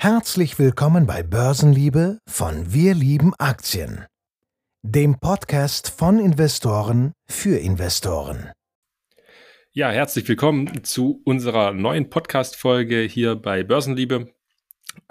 Herzlich willkommen bei Börsenliebe von Wir lieben Aktien, dem Podcast von Investoren für Investoren. Ja, herzlich willkommen zu unserer neuen Podcast-Folge hier bei Börsenliebe.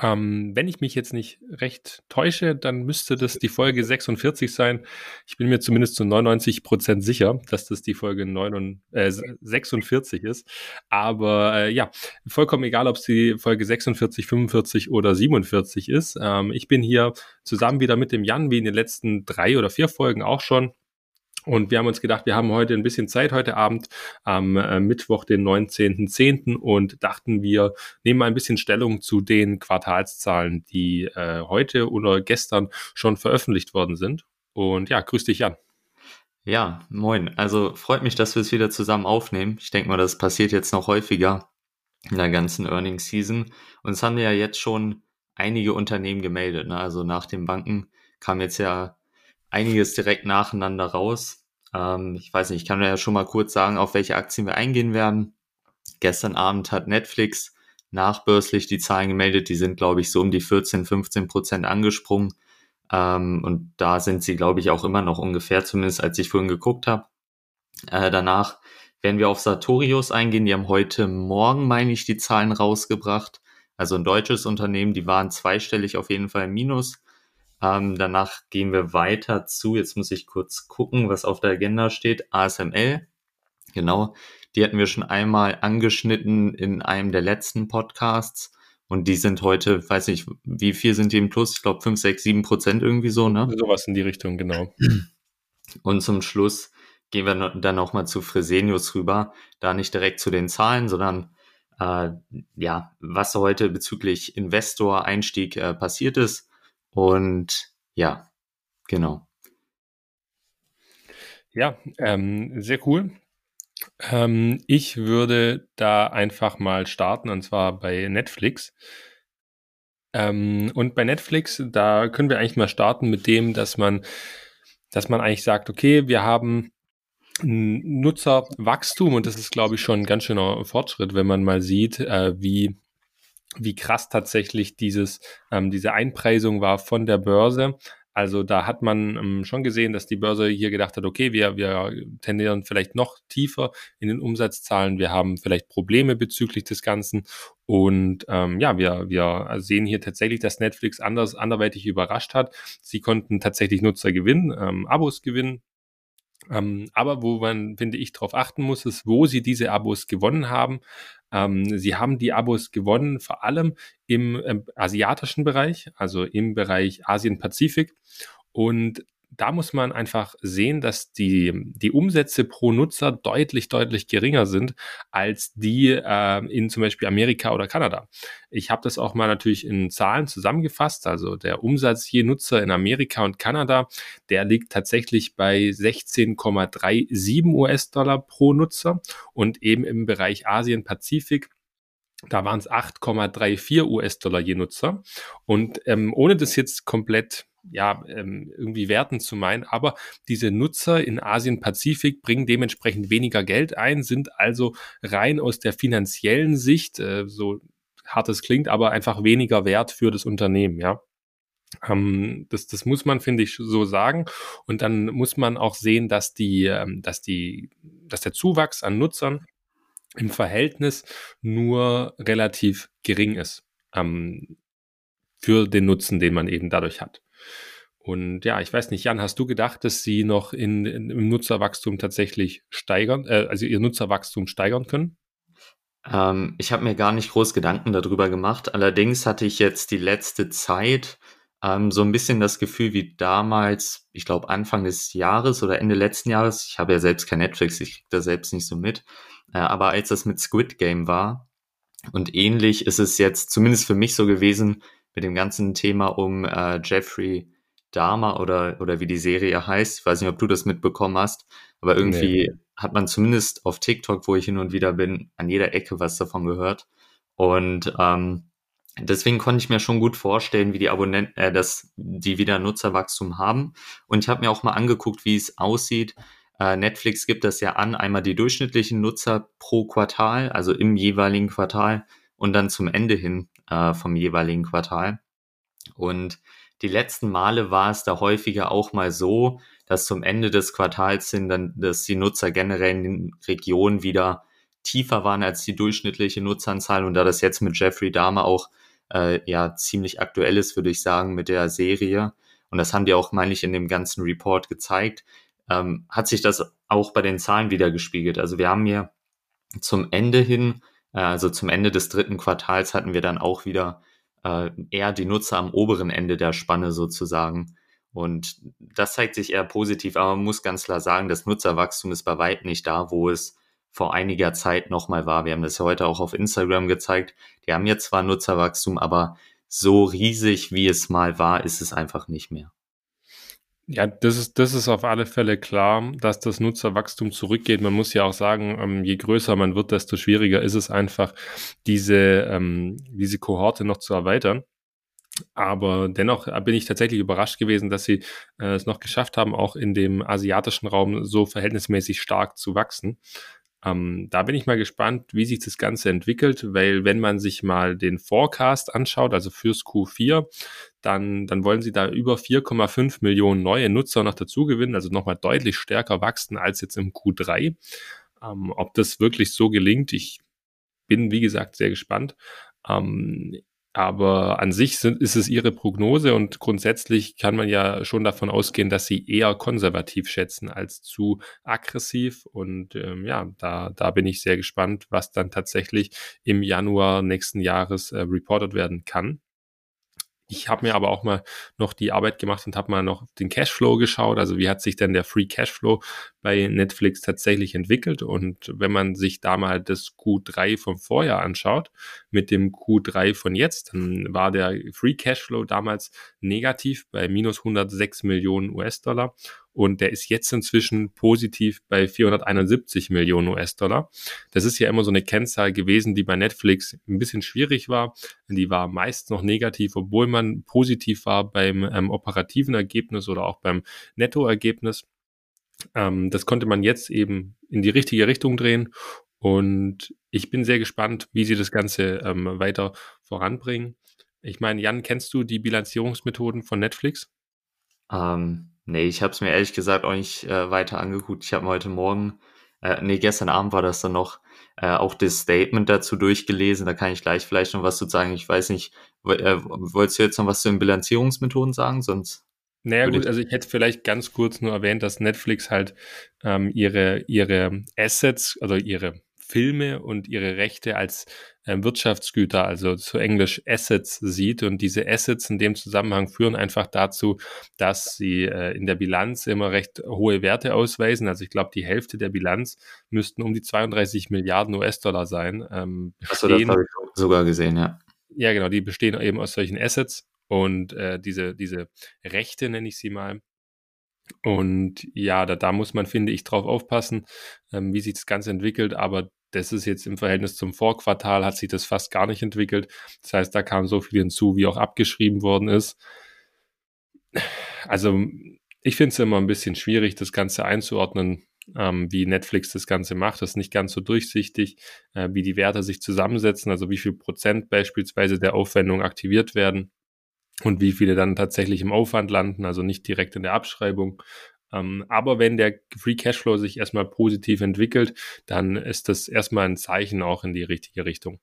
Ähm, wenn ich mich jetzt nicht recht täusche, dann müsste das die Folge 46 sein. Ich bin mir zumindest zu 99 Prozent sicher, dass das die Folge 9, äh, 46 ist. Aber äh, ja, vollkommen egal, ob es die Folge 46, 45 oder 47 ist. Ähm, ich bin hier zusammen wieder mit dem Jan, wie in den letzten drei oder vier Folgen auch schon. Und wir haben uns gedacht, wir haben heute ein bisschen Zeit heute Abend am äh, Mittwoch, den 19.10. und dachten, wir nehmen mal ein bisschen Stellung zu den Quartalszahlen, die äh, heute oder gestern schon veröffentlicht worden sind. Und ja, grüß dich, Jan. Ja, moin. Also freut mich, dass wir es wieder zusammen aufnehmen. Ich denke mal, das passiert jetzt noch häufiger in der ganzen Earnings Season. Und es haben ja jetzt schon einige Unternehmen gemeldet. Ne? Also nach den Banken kam jetzt ja einiges direkt nacheinander raus. Ähm, ich weiß nicht, ich kann ja schon mal kurz sagen, auf welche Aktien wir eingehen werden. Gestern Abend hat Netflix nachbörslich die Zahlen gemeldet. Die sind, glaube ich, so um die 14, 15 Prozent angesprungen. Ähm, und da sind sie, glaube ich, auch immer noch ungefähr, zumindest als ich vorhin geguckt habe. Äh, danach werden wir auf Sartorius eingehen. Die haben heute Morgen, meine ich, die Zahlen rausgebracht. Also ein deutsches Unternehmen, die waren zweistellig auf jeden Fall im Minus. Ähm, danach gehen wir weiter zu, jetzt muss ich kurz gucken, was auf der Agenda steht, ASML. Genau, die hatten wir schon einmal angeschnitten in einem der letzten Podcasts. Und die sind heute, weiß nicht, wie viel sind die im Plus? Ich glaube 5, 6, 7 Prozent irgendwie so, ne? Sowas in die Richtung, genau. Und zum Schluss gehen wir dann nochmal zu Fresenius rüber. Da nicht direkt zu den Zahlen, sondern äh, ja, was heute bezüglich Investor-Einstieg äh, passiert ist und ja, genau. Ja, ähm, sehr cool. Ähm, ich würde da einfach mal starten und zwar bei Netflix. Ähm, und bei Netflix, da können wir eigentlich mal starten mit dem, dass man, dass man eigentlich sagt, okay, wir haben Nutzerwachstum und das ist, glaube ich, schon ein ganz schöner Fortschritt, wenn man mal sieht, äh, wie wie krass tatsächlich dieses, ähm, diese Einpreisung war von der Börse. Also da hat man ähm, schon gesehen, dass die Börse hier gedacht hat, okay, wir, wir tendieren vielleicht noch tiefer in den Umsatzzahlen, wir haben vielleicht Probleme bezüglich des Ganzen. Und ähm, ja, wir, wir sehen hier tatsächlich, dass Netflix anders, anderweitig überrascht hat. Sie konnten tatsächlich Nutzer gewinnen, ähm, Abos gewinnen, ähm, aber wo man, finde ich, darauf achten muss, ist, wo sie diese Abos gewonnen haben. Ähm, sie haben die Abos gewonnen, vor allem im, ähm, asiatischen Bereich, also im Bereich Asien-Pazifik. Und da muss man einfach sehen, dass die, die Umsätze pro Nutzer deutlich, deutlich geringer sind als die äh, in zum Beispiel Amerika oder Kanada. Ich habe das auch mal natürlich in Zahlen zusammengefasst. Also der Umsatz je Nutzer in Amerika und Kanada, der liegt tatsächlich bei 16,37 US-Dollar pro Nutzer und eben im Bereich Asien-Pazifik da waren es 8,34 US-Dollar je Nutzer. Und ähm, ohne das jetzt komplett ja, ähm, irgendwie werten zu meinen, aber diese Nutzer in Asien-Pazifik bringen dementsprechend weniger Geld ein, sind also rein aus der finanziellen Sicht, äh, so hart es klingt, aber einfach weniger wert für das Unternehmen, ja. Ähm, das, das muss man, finde ich, so sagen. Und dann muss man auch sehen, dass die, ähm, dass die, dass der Zuwachs an Nutzern im Verhältnis nur relativ gering ist ähm, für den Nutzen, den man eben dadurch hat. Und ja, ich weiß nicht, Jan, hast du gedacht, dass sie noch in, in im Nutzerwachstum tatsächlich steigern, äh, also ihr Nutzerwachstum steigern können? Ähm, ich habe mir gar nicht groß Gedanken darüber gemacht. Allerdings hatte ich jetzt die letzte Zeit ähm, so ein bisschen das Gefühl wie damals, ich glaube Anfang des Jahres oder Ende letzten Jahres. Ich habe ja selbst kein Netflix, ich kriege da selbst nicht so mit. Äh, aber als das mit Squid Game war und ähnlich ist es jetzt zumindest für mich so gewesen mit dem ganzen Thema um äh, Jeffrey Dahmer oder, oder wie die Serie heißt. Ich weiß nicht, ob du das mitbekommen hast, aber irgendwie nee. hat man zumindest auf TikTok, wo ich hin und wieder bin, an jeder Ecke was davon gehört. Und ähm, deswegen konnte ich mir schon gut vorstellen, wie die Abonnenten, äh, dass die wieder Nutzerwachstum haben. Und ich habe mir auch mal angeguckt, wie es aussieht. Äh, Netflix gibt das ja an, einmal die durchschnittlichen Nutzer pro Quartal, also im jeweiligen Quartal und dann zum Ende hin äh, vom jeweiligen Quartal. Und die letzten Male war es da häufiger auch mal so, dass zum Ende des Quartals sind dann, dass die Nutzer generell in den Regionen wieder tiefer waren als die durchschnittliche Nutzanzahl. Und da das jetzt mit Jeffrey Dahmer auch äh, ja ziemlich aktuell ist, würde ich sagen, mit der Serie, und das haben die auch, meine ich, in dem ganzen Report gezeigt, ähm, hat sich das auch bei den Zahlen wieder gespiegelt. Also wir haben hier zum Ende hin, also zum Ende des dritten Quartals hatten wir dann auch wieder äh, eher die Nutzer am oberen Ende der Spanne sozusagen. Und das zeigt sich eher positiv, aber man muss ganz klar sagen, das Nutzerwachstum ist bei weitem nicht da, wo es vor einiger Zeit nochmal war. Wir haben das ja heute auch auf Instagram gezeigt. Die haben jetzt zwar Nutzerwachstum, aber so riesig, wie es mal war, ist es einfach nicht mehr. Ja, das ist, das ist auf alle Fälle klar, dass das Nutzerwachstum zurückgeht. Man muss ja auch sagen, ähm, je größer man wird, desto schwieriger ist es einfach, diese, ähm, diese Kohorte noch zu erweitern. Aber dennoch bin ich tatsächlich überrascht gewesen, dass sie äh, es noch geschafft haben, auch in dem asiatischen Raum so verhältnismäßig stark zu wachsen. Ähm, da bin ich mal gespannt, wie sich das Ganze entwickelt, weil wenn man sich mal den Forecast anschaut, also fürs Q4, dann, dann wollen sie da über 4,5 Millionen neue Nutzer noch dazu gewinnen, also nochmal deutlich stärker wachsen als jetzt im Q3. Ähm, ob das wirklich so gelingt, ich bin, wie gesagt, sehr gespannt. Ähm, aber an sich sind, ist es ihre Prognose und grundsätzlich kann man ja schon davon ausgehen, dass sie eher konservativ schätzen als zu aggressiv. Und ähm, ja, da, da bin ich sehr gespannt, was dann tatsächlich im Januar nächsten Jahres äh, reported werden kann. Ich habe mir aber auch mal noch die Arbeit gemacht und habe mal noch den Cashflow geschaut. Also wie hat sich denn der Free Cashflow bei Netflix tatsächlich entwickelt? Und wenn man sich da mal das Q3 vom Vorjahr anschaut mit dem Q3 von jetzt, dann war der Free Cashflow damals negativ bei minus 106 Millionen US-Dollar und der ist jetzt inzwischen positiv bei 471 Millionen US-Dollar. Das ist ja immer so eine Kennzahl gewesen, die bei Netflix ein bisschen schwierig war. Die war meist noch negativ, obwohl man positiv war beim ähm, operativen Ergebnis oder auch beim Nettoergebnis. Ähm, das konnte man jetzt eben in die richtige Richtung drehen und ich bin sehr gespannt, wie sie das Ganze ähm, weiter voranbringen. Ich meine, Jan, kennst du die Bilanzierungsmethoden von Netflix? Ähm, Nee, ich habe es mir ehrlich gesagt auch nicht äh, weiter angeguckt. Ich habe mir heute Morgen, äh, nee, gestern Abend war das dann noch, äh, auch das Statement dazu durchgelesen. Da kann ich gleich vielleicht noch was zu sagen. Ich weiß nicht, äh, wolltest du jetzt noch was zu den Bilanzierungsmethoden sagen? Sonst. Naja, gut, also ich hätte vielleicht ganz kurz nur erwähnt, dass Netflix halt ähm, ihre, ihre Assets, also ihre Filme und ihre Rechte als Wirtschaftsgüter, also zu Englisch Assets sieht. Und diese Assets in dem Zusammenhang führen einfach dazu, dass sie äh, in der Bilanz immer recht hohe Werte ausweisen. Also ich glaube, die Hälfte der Bilanz müssten um die 32 Milliarden US-Dollar sein. Ähm, Achso, das habe ich sogar gesehen, ja. Ja, genau, die bestehen eben aus solchen Assets. Und äh, diese, diese Rechte, nenne ich sie mal, und ja, da, da muss man, finde ich, drauf aufpassen, ähm, wie sich das Ganze entwickelt. Aber das ist jetzt im Verhältnis zum Vorquartal, hat sich das fast gar nicht entwickelt. Das heißt, da kam so viel hinzu, wie auch abgeschrieben worden ist. Also ich finde es immer ein bisschen schwierig, das Ganze einzuordnen, ähm, wie Netflix das Ganze macht. Das ist nicht ganz so durchsichtig, äh, wie die Werte sich zusammensetzen, also wie viel Prozent beispielsweise der Aufwendung aktiviert werden und wie viele dann tatsächlich im Aufwand landen, also nicht direkt in der Abschreibung. Ähm, aber wenn der Free Cashflow sich erstmal positiv entwickelt, dann ist das erstmal ein Zeichen auch in die richtige Richtung.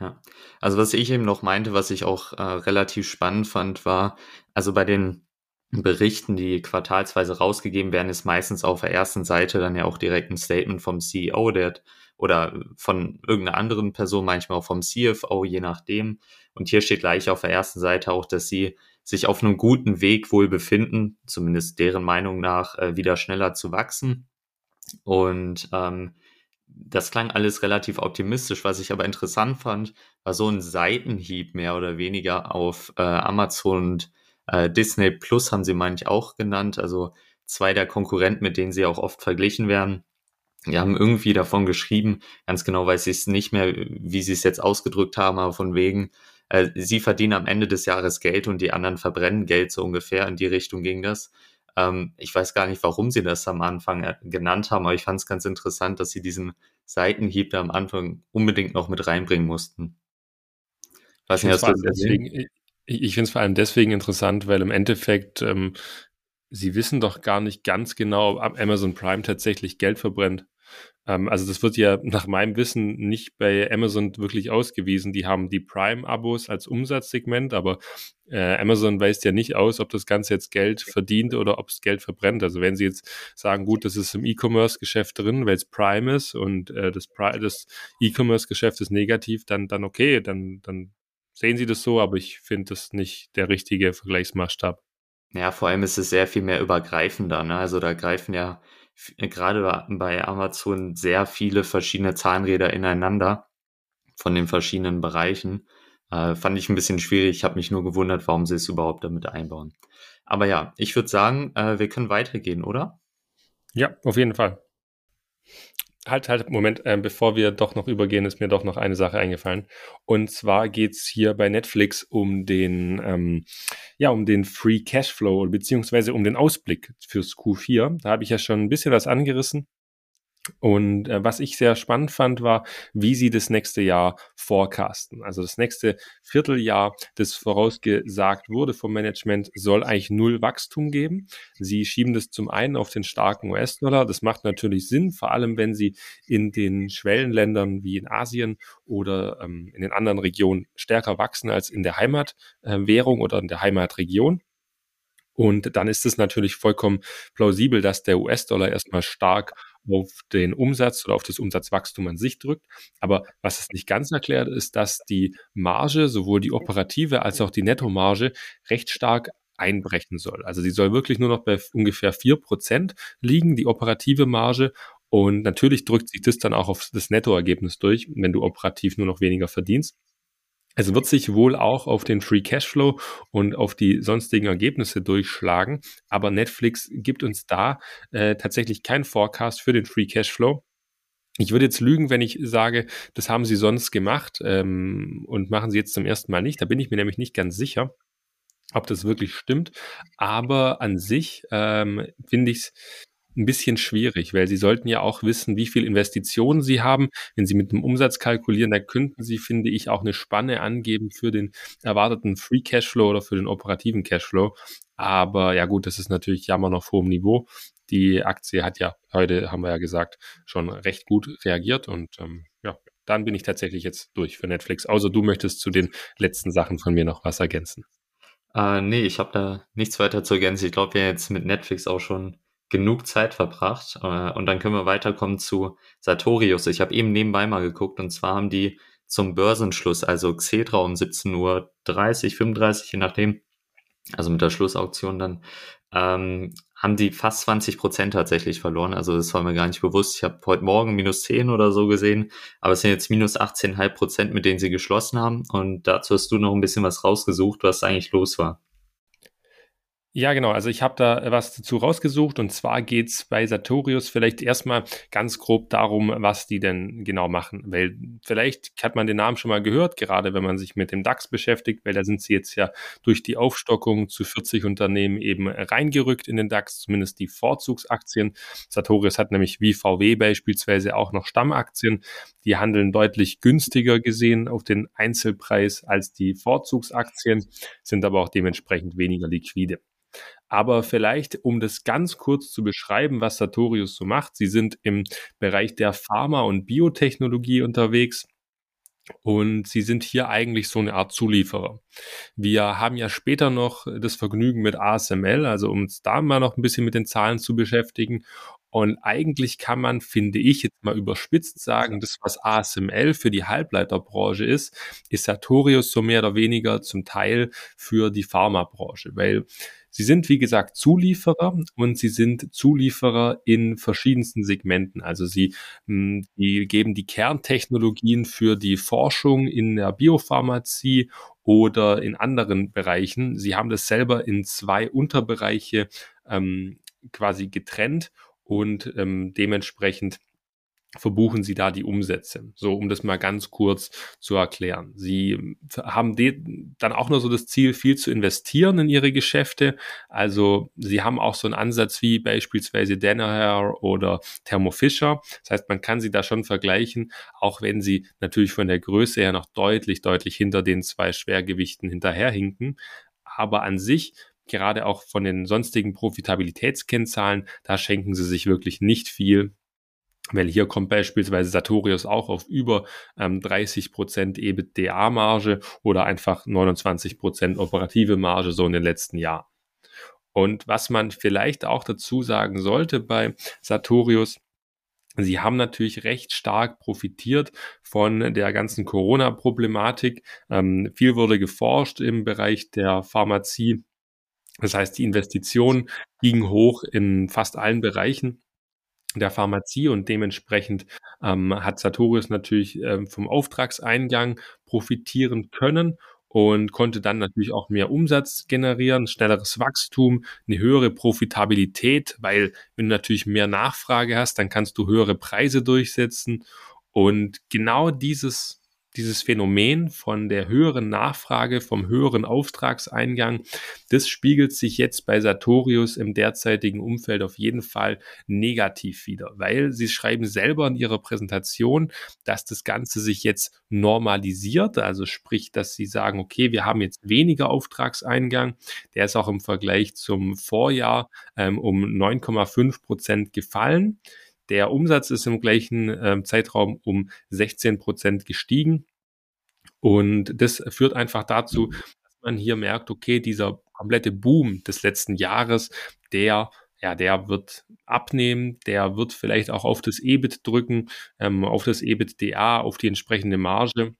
Ja, also was ich eben noch meinte, was ich auch äh, relativ spannend fand, war, also bei den Berichten, die quartalsweise rausgegeben werden, ist meistens auf der ersten Seite dann ja auch direkt ein Statement vom CEO, der oder von irgendeiner anderen Person, manchmal auch vom CFO, je nachdem. Und hier steht gleich auf der ersten Seite auch, dass sie sich auf einem guten Weg wohl befinden, zumindest deren Meinung nach, äh, wieder schneller zu wachsen. Und ähm, das klang alles relativ optimistisch. Was ich aber interessant fand, war so ein Seitenhieb mehr oder weniger auf äh, Amazon und äh, Disney Plus haben sie, meine ich, auch genannt. Also zwei der Konkurrenten, mit denen sie auch oft verglichen werden. Die haben irgendwie davon geschrieben, ganz genau weiß ich es nicht mehr, wie sie es jetzt ausgedrückt haben, aber von wegen, äh, sie verdienen am Ende des Jahres Geld und die anderen verbrennen Geld, so ungefähr. In die Richtung ging das. Ähm, ich weiß gar nicht, warum sie das am Anfang äh, genannt haben, aber ich fand es ganz interessant, dass sie diesen Seitenhieb da am Anfang unbedingt noch mit reinbringen mussten. Was ich finde es deswegen, ich, ich finde es vor allem deswegen interessant, weil im Endeffekt ähm, sie wissen doch gar nicht ganz genau, ob Amazon Prime tatsächlich Geld verbrennt. Ähm, also das wird ja nach meinem Wissen nicht bei Amazon wirklich ausgewiesen. Die haben die Prime-Abos als Umsatzsegment, aber äh, Amazon weist ja nicht aus, ob das Ganze jetzt Geld verdient oder ob es Geld verbrennt. Also wenn sie jetzt sagen, gut, das ist im E-Commerce-Geschäft drin, weil es Prime ist und äh, das, das E-Commerce-Geschäft ist negativ, dann, dann okay, dann, dann sehen sie das so, aber ich finde das nicht der richtige Vergleichsmaßstab. Ja, vor allem ist es sehr viel mehr übergreifender. Ne? Also da greifen ja gerade bei Amazon sehr viele verschiedene Zahnräder ineinander von den verschiedenen Bereichen. Äh, fand ich ein bisschen schwierig. Ich habe mich nur gewundert, warum sie es überhaupt damit einbauen. Aber ja, ich würde sagen, äh, wir können weitergehen, oder? Ja, auf jeden Fall. Halt, halt, Moment, äh, bevor wir doch noch übergehen, ist mir doch noch eine Sache eingefallen. Und zwar geht's hier bei Netflix um den, ähm, ja, um den Free Cashflow, beziehungsweise um den Ausblick fürs Q4. Da habe ich ja schon ein bisschen was angerissen. Und äh, was ich sehr spannend fand, war, wie sie das nächste Jahr forecasten. Also das nächste Vierteljahr, das vorausgesagt wurde vom Management, soll eigentlich null Wachstum geben. Sie schieben das zum einen auf den starken US-Dollar. Das macht natürlich Sinn, vor allem wenn sie in den Schwellenländern wie in Asien oder ähm, in den anderen Regionen stärker wachsen als in der Heimatwährung äh, oder in der Heimatregion. Und dann ist es natürlich vollkommen plausibel, dass der US-Dollar erstmal stark auf den Umsatz oder auf das Umsatzwachstum an sich drückt. Aber was es nicht ganz erklärt, ist, dass die Marge, sowohl die operative als auch die Nettomarge, recht stark einbrechen soll. Also sie soll wirklich nur noch bei ungefähr vier Prozent liegen, die operative Marge. Und natürlich drückt sich das dann auch auf das Nettoergebnis durch, wenn du operativ nur noch weniger verdienst. Es wird sich wohl auch auf den Free Cashflow und auf die sonstigen Ergebnisse durchschlagen, aber Netflix gibt uns da äh, tatsächlich keinen Forecast für den Free Cashflow. Ich würde jetzt lügen, wenn ich sage, das haben sie sonst gemacht ähm, und machen sie jetzt zum ersten Mal nicht. Da bin ich mir nämlich nicht ganz sicher, ob das wirklich stimmt. Aber an sich ähm, finde ich es ein bisschen schwierig, weil Sie sollten ja auch wissen, wie viel Investitionen Sie haben. Wenn Sie mit dem Umsatz kalkulieren, dann könnten Sie, finde ich, auch eine Spanne angeben für den erwarteten Free Cashflow oder für den operativen Cashflow. Aber ja gut, das ist natürlich jammer auf hohem Niveau. Die Aktie hat ja heute, haben wir ja gesagt, schon recht gut reagiert und ähm, ja, dann bin ich tatsächlich jetzt durch für Netflix. Außer du möchtest zu den letzten Sachen von mir noch was ergänzen. Äh, nee, ich habe da nichts weiter zu ergänzen. Ich glaube, wir jetzt mit Netflix auch schon genug Zeit verbracht. Äh, und dann können wir weiterkommen zu Sartorius. Ich habe eben nebenbei mal geguckt und zwar haben die zum Börsenschluss, also Xetra um 17.30 Uhr, 35, je nachdem, also mit der Schlussauktion dann, ähm, haben die fast 20 Prozent tatsächlich verloren. Also das war mir gar nicht bewusst. Ich habe heute Morgen minus 10 oder so gesehen, aber es sind jetzt minus 18,5 Prozent, mit denen sie geschlossen haben. Und dazu hast du noch ein bisschen was rausgesucht, was eigentlich los war. Ja, genau. Also ich habe da was dazu rausgesucht und zwar geht's bei Sartorius vielleicht erstmal ganz grob darum, was die denn genau machen. Weil vielleicht hat man den Namen schon mal gehört, gerade wenn man sich mit dem DAX beschäftigt, weil da sind sie jetzt ja durch die Aufstockung zu 40 Unternehmen eben reingerückt in den DAX, zumindest die Vorzugsaktien. Sartorius hat nämlich wie VW beispielsweise auch noch Stammaktien. Die handeln deutlich günstiger gesehen auf den Einzelpreis als die Vorzugsaktien, sind aber auch dementsprechend weniger liquide. Aber vielleicht, um das ganz kurz zu beschreiben, was Sartorius so macht. Sie sind im Bereich der Pharma- und Biotechnologie unterwegs. Und sie sind hier eigentlich so eine Art Zulieferer. Wir haben ja später noch das Vergnügen mit ASML, also um uns da mal noch ein bisschen mit den Zahlen zu beschäftigen. Und eigentlich kann man, finde ich, jetzt mal überspitzt sagen, das, was ASML für die Halbleiterbranche ist, ist Sartorius so mehr oder weniger zum Teil für die Pharmabranche, weil Sie sind, wie gesagt, Zulieferer und sie sind Zulieferer in verschiedensten Segmenten. Also sie hm, die geben die Kerntechnologien für die Forschung in der Biopharmazie oder in anderen Bereichen. Sie haben das selber in zwei Unterbereiche ähm, quasi getrennt und ähm, dementsprechend verbuchen sie da die Umsätze. So, um das mal ganz kurz zu erklären. Sie haben dann auch nur so das Ziel, viel zu investieren in ihre Geschäfte. Also sie haben auch so einen Ansatz wie beispielsweise Danaher oder Thermo Fisher. Das heißt, man kann sie da schon vergleichen, auch wenn sie natürlich von der Größe her noch deutlich, deutlich hinter den zwei Schwergewichten hinterherhinken. Aber an sich gerade auch von den sonstigen Profitabilitätskennzahlen, da schenken sie sich wirklich nicht viel weil hier kommt beispielsweise Sartorius auch auf über ähm, 30% EBITDA-Marge oder einfach 29% operative Marge so in den letzten Jahren. Und was man vielleicht auch dazu sagen sollte bei Sartorius, Sie haben natürlich recht stark profitiert von der ganzen Corona-Problematik. Ähm, viel wurde geforscht im Bereich der Pharmazie. Das heißt, die Investitionen gingen hoch in fast allen Bereichen der Pharmazie und dementsprechend ähm, hat Sartorius natürlich ähm, vom Auftragseingang profitieren können und konnte dann natürlich auch mehr Umsatz generieren, schnelleres Wachstum, eine höhere Profitabilität, weil wenn du natürlich mehr Nachfrage hast, dann kannst du höhere Preise durchsetzen. Und genau dieses dieses Phänomen von der höheren Nachfrage, vom höheren Auftragseingang, das spiegelt sich jetzt bei Sartorius im derzeitigen Umfeld auf jeden Fall negativ wieder, weil sie schreiben selber in ihrer Präsentation, dass das Ganze sich jetzt normalisiert, also sprich, dass sie sagen, okay, wir haben jetzt weniger Auftragseingang, der ist auch im Vergleich zum Vorjahr ähm, um 9,5 Prozent gefallen. Der Umsatz ist im gleichen äh, Zeitraum um 16 Prozent gestiegen. Und das führt einfach dazu, dass man hier merkt, okay, dieser komplette Boom des letzten Jahres, der ja, der wird abnehmen, der wird vielleicht auch auf das EBIT drücken, ähm, auf das EBITDA, auf die entsprechende Marge.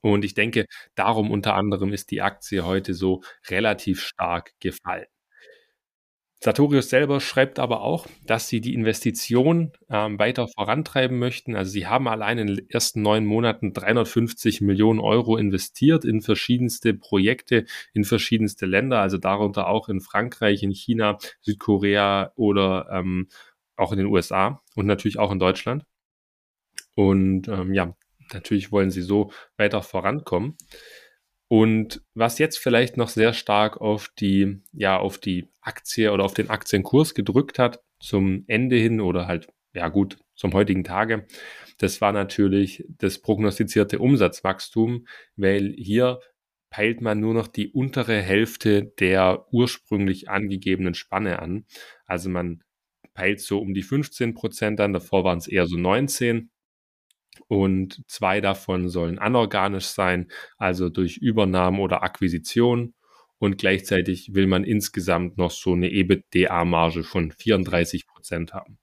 Und ich denke, darum unter anderem ist die Aktie heute so relativ stark gefallen. Sartorius selber schreibt aber auch, dass sie die Investition ähm, weiter vorantreiben möchten. Also sie haben allein in den ersten neun Monaten 350 Millionen Euro investiert in verschiedenste Projekte, in verschiedenste Länder, also darunter auch in Frankreich, in China, Südkorea oder ähm, auch in den USA und natürlich auch in Deutschland. Und ähm, ja, natürlich wollen sie so weiter vorankommen. Und was jetzt vielleicht noch sehr stark auf die, ja, auf die Aktie oder auf den Aktienkurs gedrückt hat zum Ende hin oder halt, ja gut, zum heutigen Tage, das war natürlich das prognostizierte Umsatzwachstum, weil hier peilt man nur noch die untere Hälfte der ursprünglich angegebenen Spanne an. Also man peilt so um die 15 Prozent an, davor waren es eher so 19 und zwei davon sollen anorganisch sein, also durch Übernahme oder Akquisition. Und gleichzeitig will man insgesamt noch so eine EBITDA-Marge von 34 Prozent haben.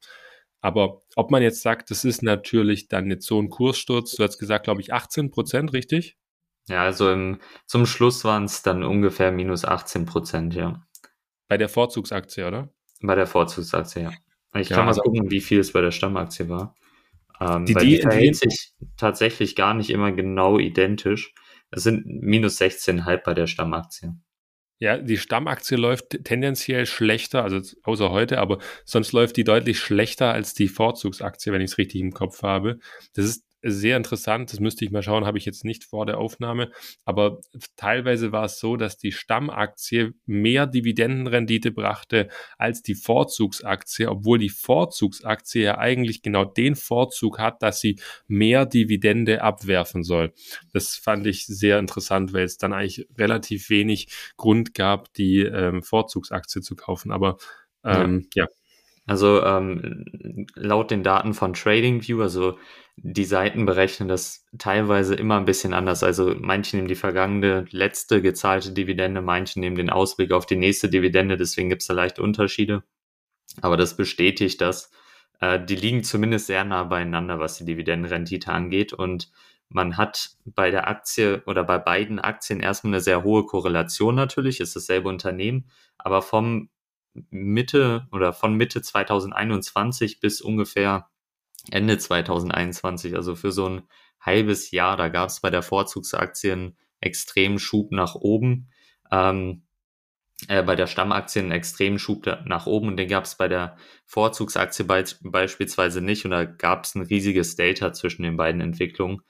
Aber ob man jetzt sagt, das ist natürlich dann jetzt so ein Kurssturz, du hast gesagt, glaube ich, 18 Prozent, richtig? Ja, also im, zum Schluss waren es dann ungefähr minus 18 Prozent, ja. Bei der Vorzugsaktie, oder? Bei der Vorzugsaktie, ja. Ich ja, kann mal also gucken, wie viel es bei der Stammaktie war. Ähm, die, die, die verhält sich tatsächlich gar nicht immer genau identisch. Es sind minus 16,5 bei der Stammaktie. Ja, die Stammaktie läuft tendenziell schlechter, also außer heute, aber sonst läuft die deutlich schlechter als die Vorzugsaktie, wenn ich es richtig im Kopf habe. Das ist sehr interessant. Das müsste ich mal schauen, habe ich jetzt nicht vor der Aufnahme. Aber teilweise war es so, dass die Stammaktie mehr Dividendenrendite brachte als die Vorzugsaktie, obwohl die Vorzugsaktie ja eigentlich genau den Vorzug hat, dass sie mehr Dividende abwerfen soll. Das fand ich sehr interessant, weil es dann eigentlich relativ wenig Grund gab, die ähm, Vorzugsaktie zu kaufen. Aber ähm, ja. ja. Also ähm, laut den Daten von TradingView, also die Seiten berechnen das teilweise immer ein bisschen anders. Also manche nehmen die vergangene letzte gezahlte Dividende, manche nehmen den Ausblick auf die nächste Dividende, deswegen gibt es da leichte Unterschiede. Aber das bestätigt das. Äh, die liegen zumindest sehr nah beieinander, was die Dividendenrendite angeht. Und man hat bei der Aktie oder bei beiden Aktien erstmal eine sehr hohe Korrelation natürlich, ist dasselbe Unternehmen, aber vom Mitte oder von Mitte 2021 bis ungefähr Ende 2021, also für so ein halbes Jahr, da gab es bei der Vorzugsaktien extremen Schub nach oben. Ähm, äh, bei der Stammaktie einen extremen Schub nach oben und den gab es bei der Vorzugsaktie be beispielsweise nicht und da gab es ein riesiges Delta zwischen den beiden Entwicklungen.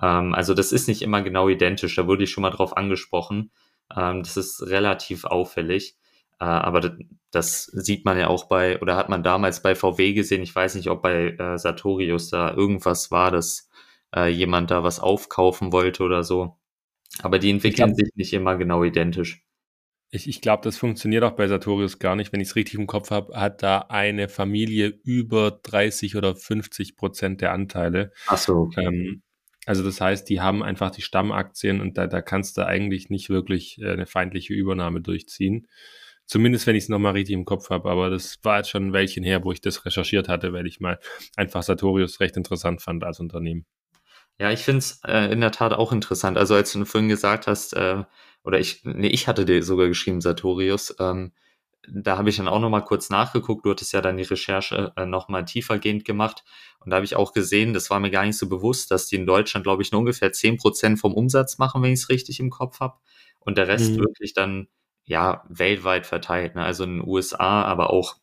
Ähm, also das ist nicht immer genau identisch, da wurde ich schon mal drauf angesprochen. Ähm, das ist relativ auffällig. Äh, aber das, sieht man ja auch bei, oder hat man damals bei VW gesehen, ich weiß nicht, ob bei äh, Sartorius da irgendwas war, dass äh, jemand da was aufkaufen wollte oder so. Aber die entwickeln glaub, sich nicht immer genau identisch. Ich, ich glaube, das funktioniert auch bei Sartorius gar nicht. Wenn ich es richtig im Kopf habe, hat da eine Familie über 30 oder 50 Prozent der Anteile. Ach so. Okay. Ähm, also das heißt, die haben einfach die Stammaktien und da, da kannst du eigentlich nicht wirklich äh, eine feindliche Übernahme durchziehen. Zumindest wenn ich es nochmal richtig im Kopf habe, aber das war jetzt schon ein Weilchen her, wo ich das recherchiert hatte, weil ich mal einfach Sartorius recht interessant fand als Unternehmen. Ja, ich finde es äh, in der Tat auch interessant. Also als du vorhin gesagt hast, äh, oder ich, nee, ich hatte dir sogar geschrieben, Sartorius, ähm, da habe ich dann auch nochmal kurz nachgeguckt. Du hattest ja dann die Recherche äh, nochmal tiefergehend gemacht. Und da habe ich auch gesehen, das war mir gar nicht so bewusst, dass die in Deutschland, glaube ich, nur ungefähr zehn Prozent vom Umsatz machen, wenn ich es richtig im Kopf habe. Und der Rest mhm. wirklich dann ja weltweit verteilt. Ne? Also in den USA, aber auch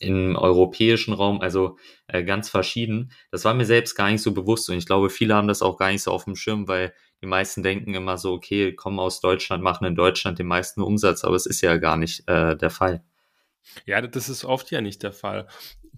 im europäischen Raum, also äh, ganz verschieden. Das war mir selbst gar nicht so bewusst und ich glaube, viele haben das auch gar nicht so auf dem Schirm, weil die meisten denken immer so, okay, kommen aus Deutschland, machen in Deutschland den meisten Umsatz, aber es ist ja gar nicht äh, der Fall. Ja, das ist oft ja nicht der Fall.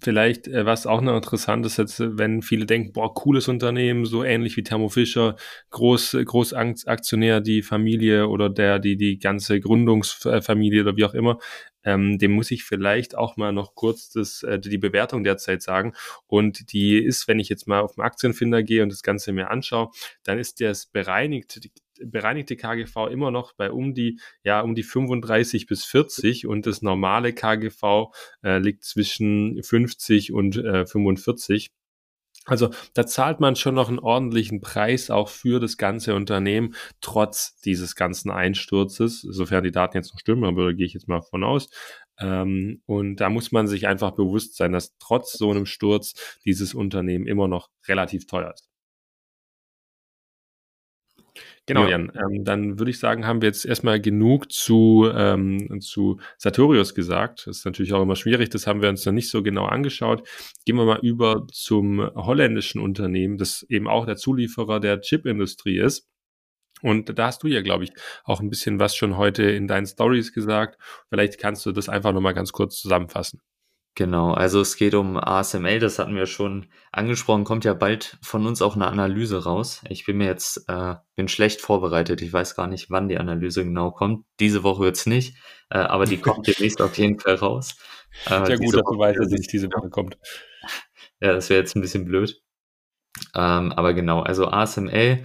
Vielleicht, äh, was auch noch interessant ist, jetzt, wenn viele denken, boah, cooles Unternehmen, so ähnlich wie Thermo Fischer, Groß, Großaktionär, die Familie oder der, die, die ganze Gründungsfamilie oder wie auch immer, ähm, dem muss ich vielleicht auch mal noch kurz das, äh, die Bewertung derzeit sagen. Und die ist, wenn ich jetzt mal auf den Aktienfinder gehe und das Ganze mir anschaue, dann ist das bereinigt, bereinigte KGV immer noch bei um die, ja, um die 35 bis 40 und das normale KGV äh, liegt zwischen 50 und äh, 45. Also da zahlt man schon noch einen ordentlichen Preis auch für das ganze Unternehmen, trotz dieses ganzen Einsturzes, sofern die Daten jetzt noch stimmen, aber da gehe ich jetzt mal von aus. Ähm, und da muss man sich einfach bewusst sein, dass trotz so einem Sturz dieses Unternehmen immer noch relativ teuer ist. Genau, ja. Jan. Ähm, dann würde ich sagen, haben wir jetzt erstmal genug zu, ähm, zu Sartorius gesagt. Das ist natürlich auch immer schwierig, das haben wir uns noch nicht so genau angeschaut. Gehen wir mal über zum holländischen Unternehmen, das eben auch der Zulieferer der Chipindustrie ist. Und da hast du ja, glaube ich, auch ein bisschen was schon heute in deinen Stories gesagt. Vielleicht kannst du das einfach nochmal ganz kurz zusammenfassen. Genau, also es geht um ASML, das hatten wir schon angesprochen, kommt ja bald von uns auch eine Analyse raus. Ich bin mir jetzt, äh, bin schlecht vorbereitet, ich weiß gar nicht, wann die Analyse genau kommt. Diese Woche wird's nicht, äh, aber die kommt demnächst auf jeden Fall raus. Äh, ja gut, dass du weißt, dass sie nicht diese Woche kommt. Ja, das wäre jetzt ein bisschen blöd. Ähm, aber genau, also ASML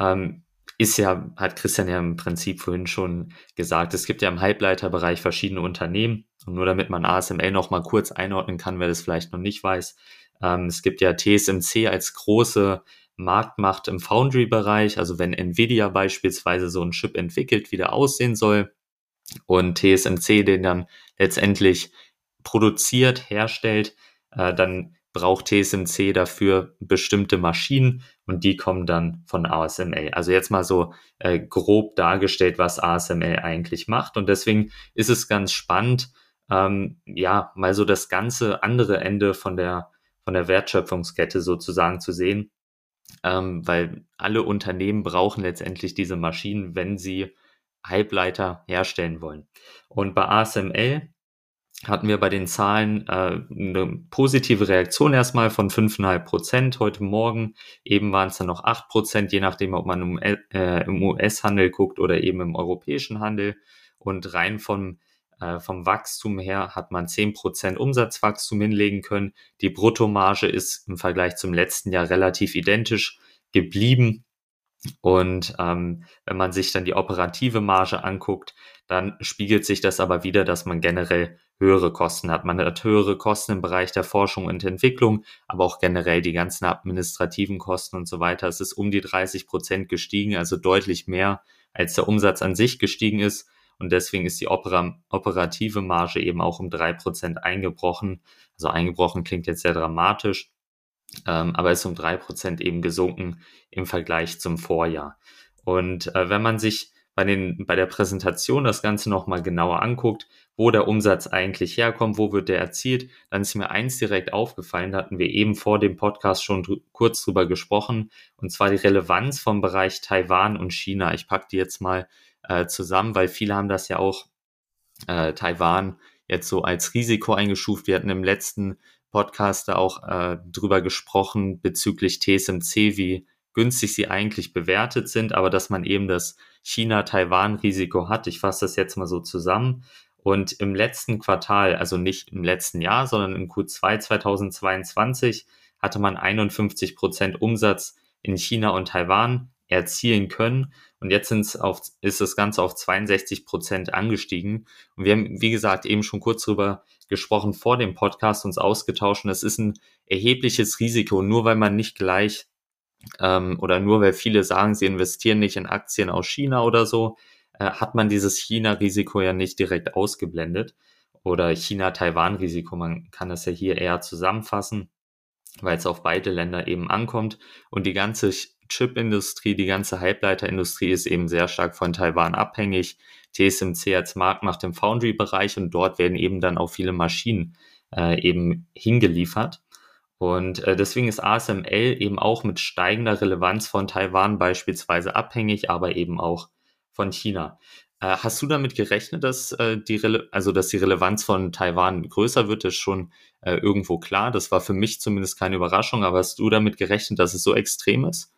ähm, ist ja, hat Christian ja im Prinzip vorhin schon gesagt, es gibt ja im Halbleiterbereich verschiedene Unternehmen und nur damit man ASML noch mal kurz einordnen kann, wer das vielleicht noch nicht weiß. Ähm, es gibt ja TSMC als große Marktmacht im Foundry-Bereich, also wenn Nvidia beispielsweise so einen Chip entwickelt, wie der aussehen soll und TSMC den dann letztendlich produziert, herstellt, äh, dann braucht TSMC dafür bestimmte Maschinen und die kommen dann von ASML. Also jetzt mal so äh, grob dargestellt, was ASML eigentlich macht und deswegen ist es ganz spannend, ähm, ja, mal so das ganze andere Ende von der, von der Wertschöpfungskette sozusagen zu sehen, ähm, weil alle Unternehmen brauchen letztendlich diese Maschinen, wenn sie Halbleiter herstellen wollen. Und bei ASML hatten wir bei den Zahlen äh, eine positive Reaktion erstmal von 5,5 Prozent heute Morgen. Eben waren es dann noch 8 Prozent, je nachdem, ob man im, äh, US-Handel guckt oder eben im europäischen Handel. Und rein vom äh, vom Wachstum her hat man 10% Umsatzwachstum hinlegen können. Die Bruttomarge ist im Vergleich zum letzten Jahr relativ identisch geblieben. Und ähm, wenn man sich dann die operative Marge anguckt, dann spiegelt sich das aber wieder, dass man generell höhere Kosten hat. Man hat höhere Kosten im Bereich der Forschung und Entwicklung, aber auch generell die ganzen administrativen Kosten und so weiter. Es ist um die 30 Prozent gestiegen, also deutlich mehr, als der Umsatz an sich gestiegen ist. Und deswegen ist die Opera, operative Marge eben auch um drei Prozent eingebrochen. Also eingebrochen klingt jetzt sehr dramatisch, ähm, aber ist um drei Prozent eben gesunken im Vergleich zum Vorjahr. Und äh, wenn man sich bei, den, bei der Präsentation das Ganze nochmal genauer anguckt, wo der Umsatz eigentlich herkommt, wo wird der erzielt, dann ist mir eins direkt aufgefallen, da hatten wir eben vor dem Podcast schon dr kurz drüber gesprochen, und zwar die Relevanz vom Bereich Taiwan und China. Ich packe die jetzt mal äh, zusammen, weil viele haben das ja auch äh, Taiwan jetzt so als Risiko eingeschuft. Wir hatten im letzten Podcast da auch äh, drüber gesprochen bezüglich TSMC, wie günstig sie eigentlich bewertet sind, aber dass man eben das China-Taiwan-Risiko hat. Ich fasse das jetzt mal so zusammen. Und im letzten Quartal, also nicht im letzten Jahr, sondern im Q2 2022, hatte man 51 Prozent Umsatz in China und Taiwan erzielen können. Und jetzt auf, ist das Ganze auf 62 Prozent angestiegen. Und wir haben, wie gesagt, eben schon kurz drüber gesprochen vor dem Podcast, uns ausgetauscht. Und es ist ein erhebliches Risiko, nur weil man nicht gleich ähm, oder nur weil viele sagen, sie investieren nicht in Aktien aus China oder so, äh, hat man dieses China-Risiko ja nicht direkt ausgeblendet. Oder China-Taiwan-Risiko, man kann das ja hier eher zusammenfassen, weil es auf beide Länder eben ankommt. Und die ganze Chip-Industrie, die ganze Halbleiterindustrie ist eben sehr stark von Taiwan abhängig. TSMC als Marktmacht im Foundry-Bereich und dort werden eben dann auch viele Maschinen äh, eben hingeliefert. Und äh, deswegen ist ASML eben auch mit steigender Relevanz von Taiwan beispielsweise abhängig, aber eben auch von China. Äh, hast du damit gerechnet, dass äh, die also dass die Relevanz von Taiwan größer wird, ist schon äh, irgendwo klar. Das war für mich zumindest keine Überraschung, aber hast du damit gerechnet, dass es so extrem ist?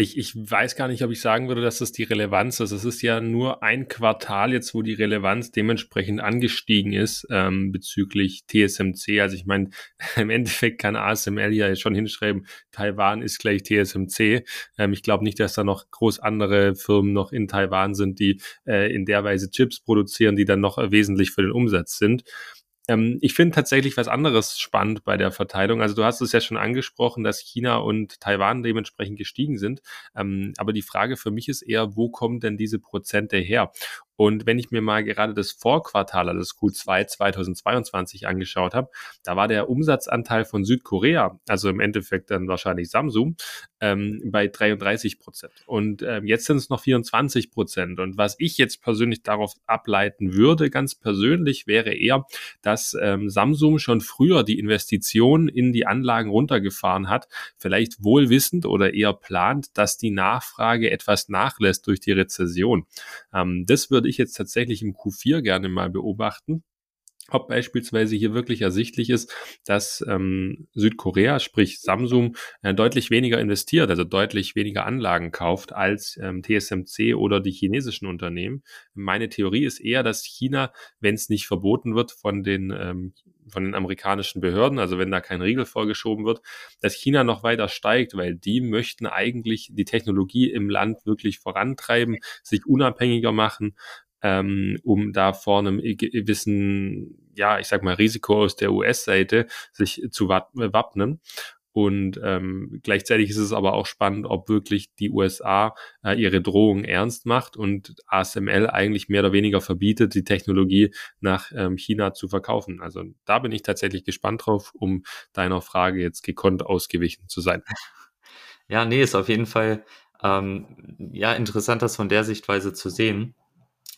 Ich, ich weiß gar nicht, ob ich sagen würde, dass das die Relevanz ist. Es ist ja nur ein Quartal jetzt, wo die Relevanz dementsprechend angestiegen ist ähm, bezüglich TSMC. Also ich meine, im Endeffekt kann ASML ja schon hinschreiben, Taiwan ist gleich TSMC. Ähm, ich glaube nicht, dass da noch groß andere Firmen noch in Taiwan sind, die äh, in der Weise Chips produzieren, die dann noch wesentlich für den Umsatz sind. Ähm, ich finde tatsächlich was anderes spannend bei der Verteilung. Also du hast es ja schon angesprochen, dass China und Taiwan dementsprechend gestiegen sind. Ähm, aber die Frage für mich ist eher, wo kommen denn diese Prozente her? Und wenn ich mir mal gerade das Vorquartal, also das Q2 2022 angeschaut habe, da war der Umsatzanteil von Südkorea, also im Endeffekt dann wahrscheinlich Samsung, ähm, bei 33 Prozent. Und ähm, jetzt sind es noch 24 Prozent. Und was ich jetzt persönlich darauf ableiten würde, ganz persönlich, wäre eher, dass ähm, Samsung schon früher die Investitionen in die Anlagen runtergefahren hat, vielleicht wohlwissend oder eher plant, dass die Nachfrage etwas nachlässt durch die Rezession. Ähm, das würde ich jetzt tatsächlich im Q4 gerne mal beobachten ob beispielsweise hier wirklich ersichtlich ist, dass ähm, Südkorea, sprich Samsung, äh, deutlich weniger investiert, also deutlich weniger Anlagen kauft als ähm, TSMC oder die chinesischen Unternehmen. Meine Theorie ist eher, dass China, wenn es nicht verboten wird von den ähm, von den amerikanischen Behörden, also wenn da kein Riegel vorgeschoben wird, dass China noch weiter steigt, weil die möchten eigentlich die Technologie im Land wirklich vorantreiben, sich unabhängiger machen, ähm, um da vor einem gewissen, ja, ich sag mal, Risiko aus der US-Seite sich zu wappnen. Und ähm, gleichzeitig ist es aber auch spannend, ob wirklich die USA äh, ihre Drohung ernst macht und ASML eigentlich mehr oder weniger verbietet, die Technologie nach ähm, China zu verkaufen. Also da bin ich tatsächlich gespannt drauf, um deiner Frage jetzt gekonnt ausgewichen zu sein. Ja, nee, ist auf jeden Fall ähm, ja interessant, das von der Sichtweise zu sehen.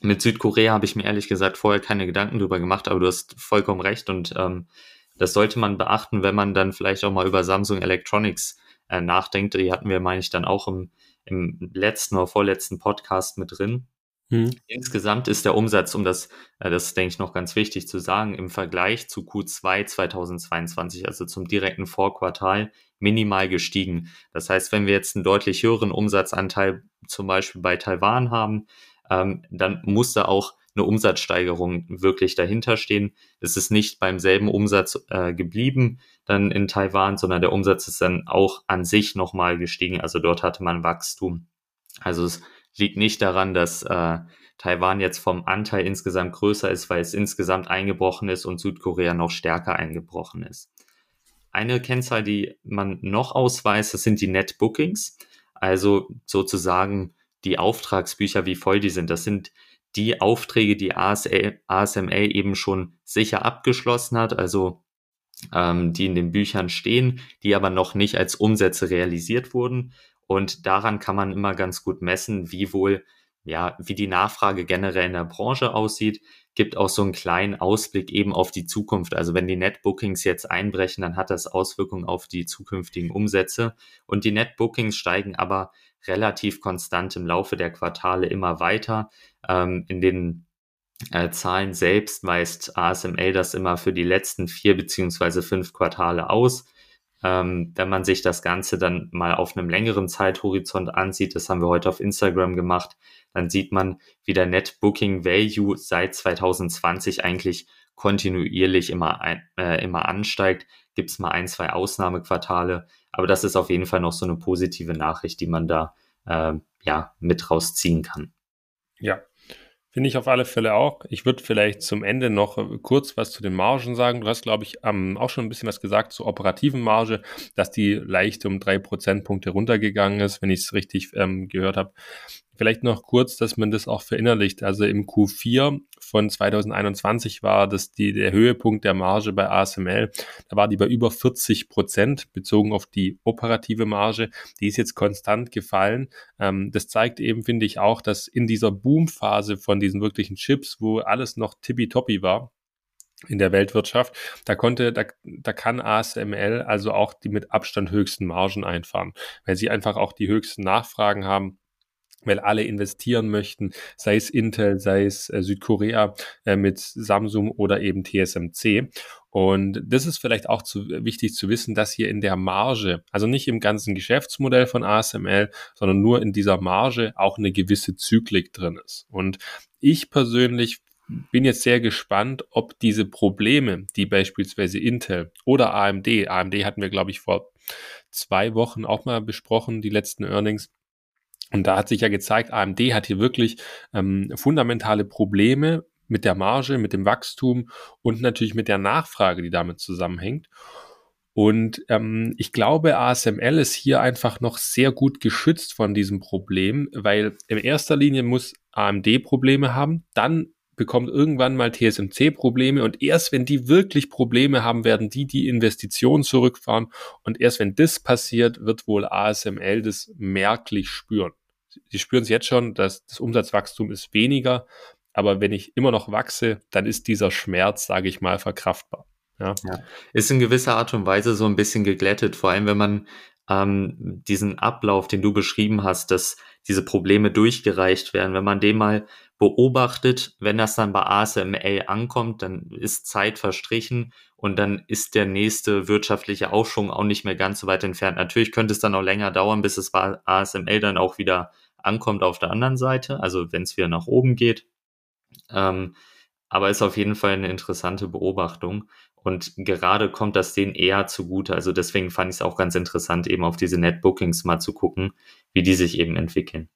Mit Südkorea habe ich mir ehrlich gesagt vorher keine Gedanken drüber gemacht, aber du hast vollkommen recht und ähm, das sollte man beachten, wenn man dann vielleicht auch mal über Samsung Electronics äh, nachdenkt. Die hatten wir, meine ich, dann auch im, im letzten oder vorletzten Podcast mit drin. Hm. Insgesamt ist der Umsatz, um das, äh, das denke ich noch ganz wichtig zu sagen, im Vergleich zu Q2 2022, also zum direkten Vorquartal, minimal gestiegen. Das heißt, wenn wir jetzt einen deutlich höheren Umsatzanteil zum Beispiel bei Taiwan haben, ähm, dann muss da auch eine Umsatzsteigerung wirklich dahinter stehen. Es ist nicht beim selben Umsatz äh, geblieben dann in Taiwan, sondern der Umsatz ist dann auch an sich nochmal gestiegen. Also dort hatte man Wachstum. Also es liegt nicht daran, dass äh, Taiwan jetzt vom Anteil insgesamt größer ist, weil es insgesamt eingebrochen ist und Südkorea noch stärker eingebrochen ist. Eine Kennzahl, die man noch ausweist, das sind die Net Bookings, also sozusagen die Auftragsbücher, wie voll die sind. Das sind die Aufträge, die ASL, ASML eben schon sicher abgeschlossen hat, also ähm, die in den Büchern stehen, die aber noch nicht als Umsätze realisiert wurden. Und daran kann man immer ganz gut messen, wie wohl ja, wie die Nachfrage generell in der Branche aussieht, gibt auch so einen kleinen Ausblick eben auf die Zukunft. Also wenn die Netbookings jetzt einbrechen, dann hat das Auswirkungen auf die zukünftigen Umsätze. Und die Netbookings steigen aber relativ konstant im Laufe der Quartale immer weiter. Ähm, in den äh, Zahlen selbst weist ASML das immer für die letzten vier beziehungsweise fünf Quartale aus. Ähm, wenn man sich das Ganze dann mal auf einem längeren Zeithorizont ansieht, das haben wir heute auf Instagram gemacht, dann sieht man, wie der Net Booking Value seit 2020 eigentlich kontinuierlich immer, äh, immer ansteigt. Gibt es mal ein, zwei Ausnahmequartale, aber das ist auf jeden Fall noch so eine positive Nachricht, die man da äh, ja mit rausziehen kann. Ja, Finde ich auf alle Fälle auch. Ich würde vielleicht zum Ende noch äh, kurz was zu den Margen sagen. Du hast, glaube ich, ähm, auch schon ein bisschen was gesagt zur operativen Marge, dass die leicht um drei Prozentpunkte runtergegangen ist, wenn ich es richtig ähm, gehört habe. Vielleicht noch kurz, dass man das auch verinnerlicht. Also im Q4 von 2021 war das die, der Höhepunkt der Marge bei ASML. Da war die bei über 40 Prozent bezogen auf die operative Marge. Die ist jetzt konstant gefallen. Ähm, das zeigt eben, finde ich, auch, dass in dieser Boomphase von diesen wirklichen Chips, wo alles noch tippitoppi war, in der Weltwirtschaft. Da konnte, da, da kann ASML also auch die mit Abstand höchsten Margen einfahren, weil sie einfach auch die höchsten Nachfragen haben weil alle investieren möchten, sei es Intel, sei es äh, Südkorea äh, mit Samsung oder eben TSMC. Und das ist vielleicht auch zu, wichtig zu wissen, dass hier in der Marge, also nicht im ganzen Geschäftsmodell von ASML, sondern nur in dieser Marge auch eine gewisse Zyklik drin ist. Und ich persönlich bin jetzt sehr gespannt, ob diese Probleme, die beispielsweise Intel oder AMD, AMD hatten wir, glaube ich, vor zwei Wochen auch mal besprochen, die letzten Earnings, und da hat sich ja gezeigt, AMD hat hier wirklich ähm, fundamentale Probleme mit der Marge, mit dem Wachstum und natürlich mit der Nachfrage, die damit zusammenhängt. Und ähm, ich glaube, ASML ist hier einfach noch sehr gut geschützt von diesem Problem, weil in erster Linie muss AMD Probleme haben, dann bekommt irgendwann mal TSMC Probleme und erst wenn die wirklich Probleme haben, werden die die Investitionen zurückfahren und erst wenn das passiert, wird wohl ASML das merklich spüren sie spüren es jetzt schon, dass das Umsatzwachstum ist weniger, aber wenn ich immer noch wachse, dann ist dieser Schmerz, sage ich mal, verkraftbar. Ja. ja. Ist in gewisser Art und Weise so ein bisschen geglättet, vor allem wenn man ähm, diesen Ablauf, den du beschrieben hast, dass diese Probleme durchgereicht werden, wenn man den mal beobachtet, wenn das dann bei ASML ankommt, dann ist Zeit verstrichen und dann ist der nächste wirtschaftliche Aufschwung auch nicht mehr ganz so weit entfernt. Natürlich könnte es dann auch länger dauern, bis es bei ASML dann auch wieder ankommt auf der anderen Seite, also wenn es wieder nach oben geht. Ähm, aber ist auf jeden Fall eine interessante Beobachtung. Und gerade kommt das denen eher zugute. Also deswegen fand ich es auch ganz interessant, eben auf diese Netbookings mal zu gucken, wie die sich eben entwickeln.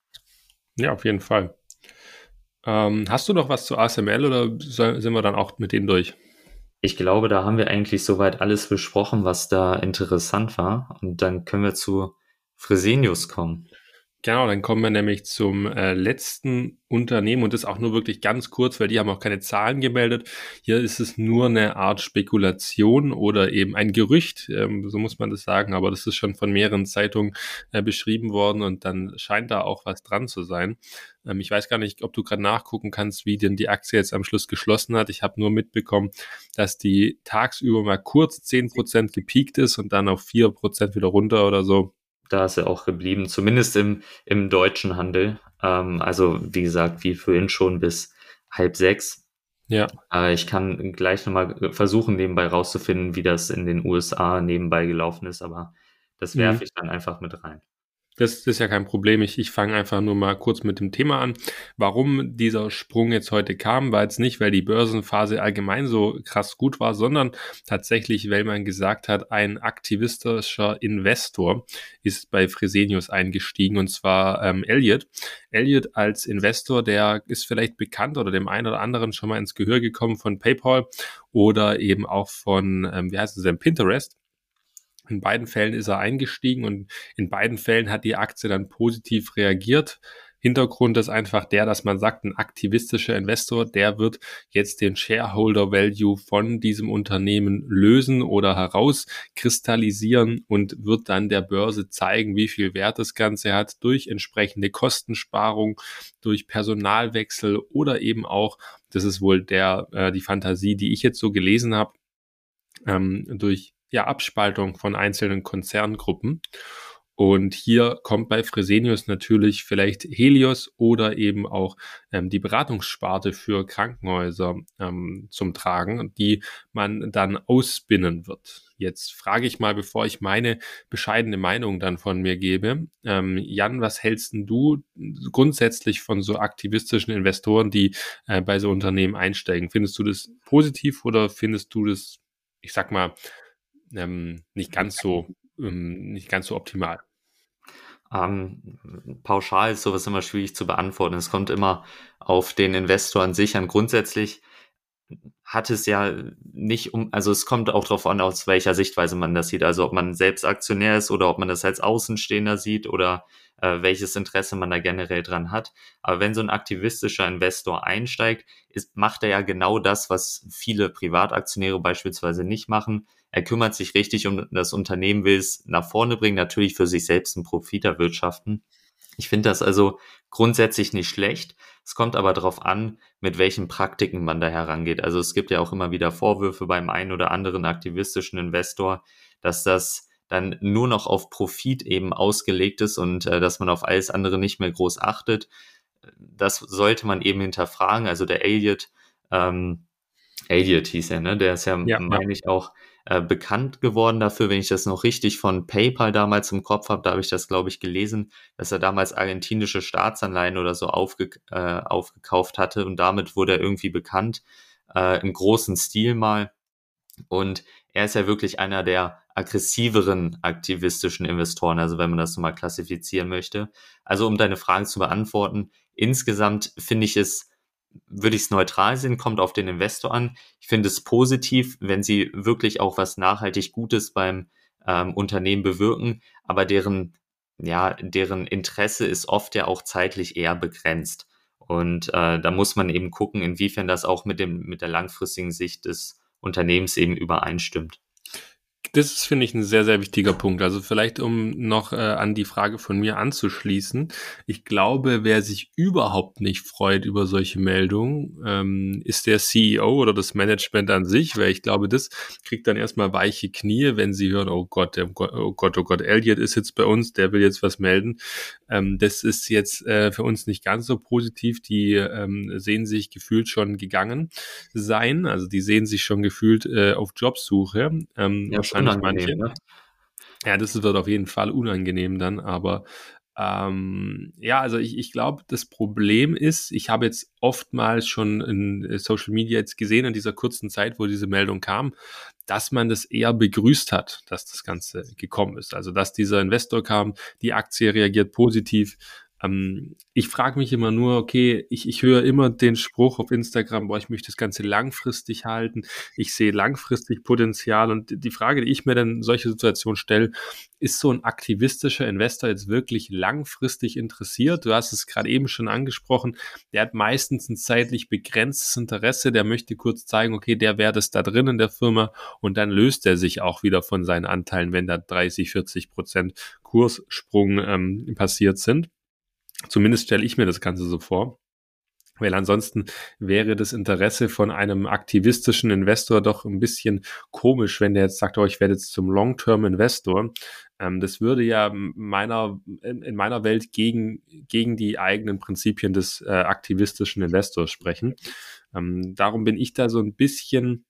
Ja, auf jeden Fall. Ähm, hast du noch was zu ASML oder sind wir dann auch mit denen durch? Ich glaube, da haben wir eigentlich soweit alles besprochen, was da interessant war. Und dann können wir zu Fresenius kommen. Genau, dann kommen wir nämlich zum äh, letzten Unternehmen und das auch nur wirklich ganz kurz, weil die haben auch keine Zahlen gemeldet. Hier ist es nur eine Art Spekulation oder eben ein Gerücht, ähm, so muss man das sagen, aber das ist schon von mehreren Zeitungen äh, beschrieben worden und dann scheint da auch was dran zu sein. Ähm, ich weiß gar nicht, ob du gerade nachgucken kannst, wie denn die Aktie jetzt am Schluss geschlossen hat. Ich habe nur mitbekommen, dass die tagsüber mal kurz zehn Prozent gepiekt ist und dann auf vier Prozent wieder runter oder so da ist er auch geblieben, zumindest im, im deutschen Handel. Ähm, also wie gesagt, wie vorhin schon bis halb sechs. Ja. Äh, ich kann gleich nochmal versuchen, nebenbei rauszufinden, wie das in den USA nebenbei gelaufen ist, aber das werfe mhm. ich dann einfach mit rein. Das ist ja kein Problem. Ich, ich fange einfach nur mal kurz mit dem Thema an. Warum dieser Sprung jetzt heute kam, war jetzt nicht, weil die Börsenphase allgemein so krass gut war, sondern tatsächlich, weil man gesagt hat, ein aktivistischer Investor ist bei Fresenius eingestiegen und zwar ähm, Elliot. Elliot als Investor, der ist vielleicht bekannt oder dem einen oder anderen schon mal ins Gehör gekommen von PayPal oder eben auch von, ähm, wie heißt es denn, Pinterest. In beiden Fällen ist er eingestiegen und in beiden Fällen hat die Aktie dann positiv reagiert. Hintergrund ist einfach der, dass man sagt, ein aktivistischer Investor, der wird jetzt den Shareholder Value von diesem Unternehmen lösen oder herauskristallisieren und wird dann der Börse zeigen, wie viel Wert das Ganze hat durch entsprechende Kostensparung, durch Personalwechsel oder eben auch, das ist wohl der, äh, die Fantasie, die ich jetzt so gelesen habe, ähm, durch ja, Abspaltung von einzelnen Konzerngruppen. Und hier kommt bei Fresenius natürlich vielleicht Helios oder eben auch ähm, die Beratungssparte für Krankenhäuser ähm, zum Tragen, die man dann ausspinnen wird. Jetzt frage ich mal, bevor ich meine bescheidene Meinung dann von mir gebe, ähm, Jan, was hältst du grundsätzlich von so aktivistischen Investoren, die äh, bei so Unternehmen einsteigen? Findest du das positiv oder findest du das, ich sag mal, ähm, nicht ganz so ähm, nicht ganz so optimal. Ähm, pauschal ist sowas immer schwierig zu beantworten. Es kommt immer auf den Investor an sich an. Grundsätzlich hat es ja nicht um, also es kommt auch darauf an, aus welcher Sichtweise man das sieht. Also ob man selbst Aktionär ist oder ob man das als Außenstehender sieht oder äh, welches Interesse man da generell dran hat. Aber wenn so ein aktivistischer Investor einsteigt, ist, macht er ja genau das, was viele Privataktionäre beispielsweise nicht machen. Er kümmert sich richtig um das Unternehmen, will es nach vorne bringen, natürlich für sich selbst einen Profit erwirtschaften. Ich finde das also grundsätzlich nicht schlecht. Es kommt aber darauf an, mit welchen Praktiken man da herangeht. Also es gibt ja auch immer wieder Vorwürfe beim einen oder anderen aktivistischen Investor, dass das dann nur noch auf Profit eben ausgelegt ist und äh, dass man auf alles andere nicht mehr groß achtet. Das sollte man eben hinterfragen. Also der Elliot, ähm, Elliot hieß er, ne? Der ist ja, ja meine ich, auch äh, bekannt geworden dafür, wenn ich das noch richtig von PayPal damals im Kopf habe, da habe ich das, glaube ich, gelesen, dass er damals argentinische Staatsanleihen oder so aufge, äh, aufgekauft hatte und damit wurde er irgendwie bekannt, äh, im großen Stil mal. Und er ist ja wirklich einer der aggressiveren aktivistischen Investoren, also wenn man das so mal klassifizieren möchte. Also um deine Fragen zu beantworten, insgesamt finde ich es würde ich es neutral sehen, kommt auf den Investor an. Ich finde es positiv, wenn sie wirklich auch was nachhaltig Gutes beim ähm, Unternehmen bewirken, aber deren, ja, deren Interesse ist oft ja auch zeitlich eher begrenzt. Und äh, da muss man eben gucken, inwiefern das auch mit dem, mit der langfristigen Sicht des Unternehmens eben übereinstimmt. Das ist, finde ich, ein sehr, sehr wichtiger Punkt. Also vielleicht, um noch äh, an die Frage von mir anzuschließen. Ich glaube, wer sich überhaupt nicht freut über solche Meldungen, ähm, ist der CEO oder das Management an sich, weil ich glaube, das kriegt dann erstmal weiche Knie, wenn sie hören, oh Gott, der, oh Gott, oh Gott, Elliot ist jetzt bei uns, der will jetzt was melden. Ähm, das ist jetzt äh, für uns nicht ganz so positiv. Die ähm, sehen sich gefühlt schon gegangen sein. Also die sehen sich schon gefühlt äh, auf Jobsuche. Ähm, ja, manche. Ne? Ja, das wird auf jeden Fall unangenehm dann, aber ähm, ja, also ich, ich glaube, das Problem ist, ich habe jetzt oftmals schon in äh, Social Media jetzt gesehen in dieser kurzen Zeit, wo diese Meldung kam, dass man das eher begrüßt hat, dass das Ganze gekommen ist. Also dass dieser Investor kam, die Aktie reagiert positiv, ähm, ich frage mich immer nur, okay, ich, ich höre immer den Spruch auf Instagram, boah, ich möchte das Ganze langfristig halten, ich sehe langfristig Potenzial. Und die Frage, die ich mir dann in solche Situationen stelle, ist so ein aktivistischer Investor jetzt wirklich langfristig interessiert? Du hast es gerade eben schon angesprochen, der hat meistens ein zeitlich begrenztes Interesse, der möchte kurz zeigen, okay, der wäre das da drin in der Firma. Und dann löst er sich auch wieder von seinen Anteilen, wenn da 30, 40 Prozent Kurssprung ähm, passiert sind. Zumindest stelle ich mir das Ganze so vor. Weil ansonsten wäre das Interesse von einem aktivistischen Investor doch ein bisschen komisch, wenn der jetzt sagt, oh, ich werde jetzt zum Long-Term-Investor. Ähm, das würde ja meiner, in meiner Welt gegen, gegen die eigenen Prinzipien des äh, aktivistischen Investors sprechen. Ähm, darum bin ich da so ein bisschen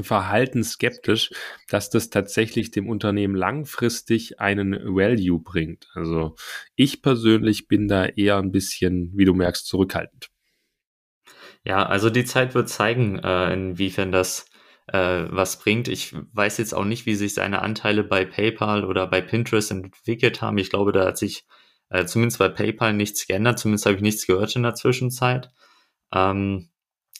Verhalten skeptisch, dass das tatsächlich dem Unternehmen langfristig einen Value bringt. Also ich persönlich bin da eher ein bisschen, wie du merkst, zurückhaltend. Ja, also die Zeit wird zeigen, äh, inwiefern das äh, was bringt. Ich weiß jetzt auch nicht, wie sich seine Anteile bei PayPal oder bei Pinterest entwickelt haben. Ich glaube, da hat sich äh, zumindest bei PayPal nichts geändert. Zumindest habe ich nichts gehört in der Zwischenzeit, ähm,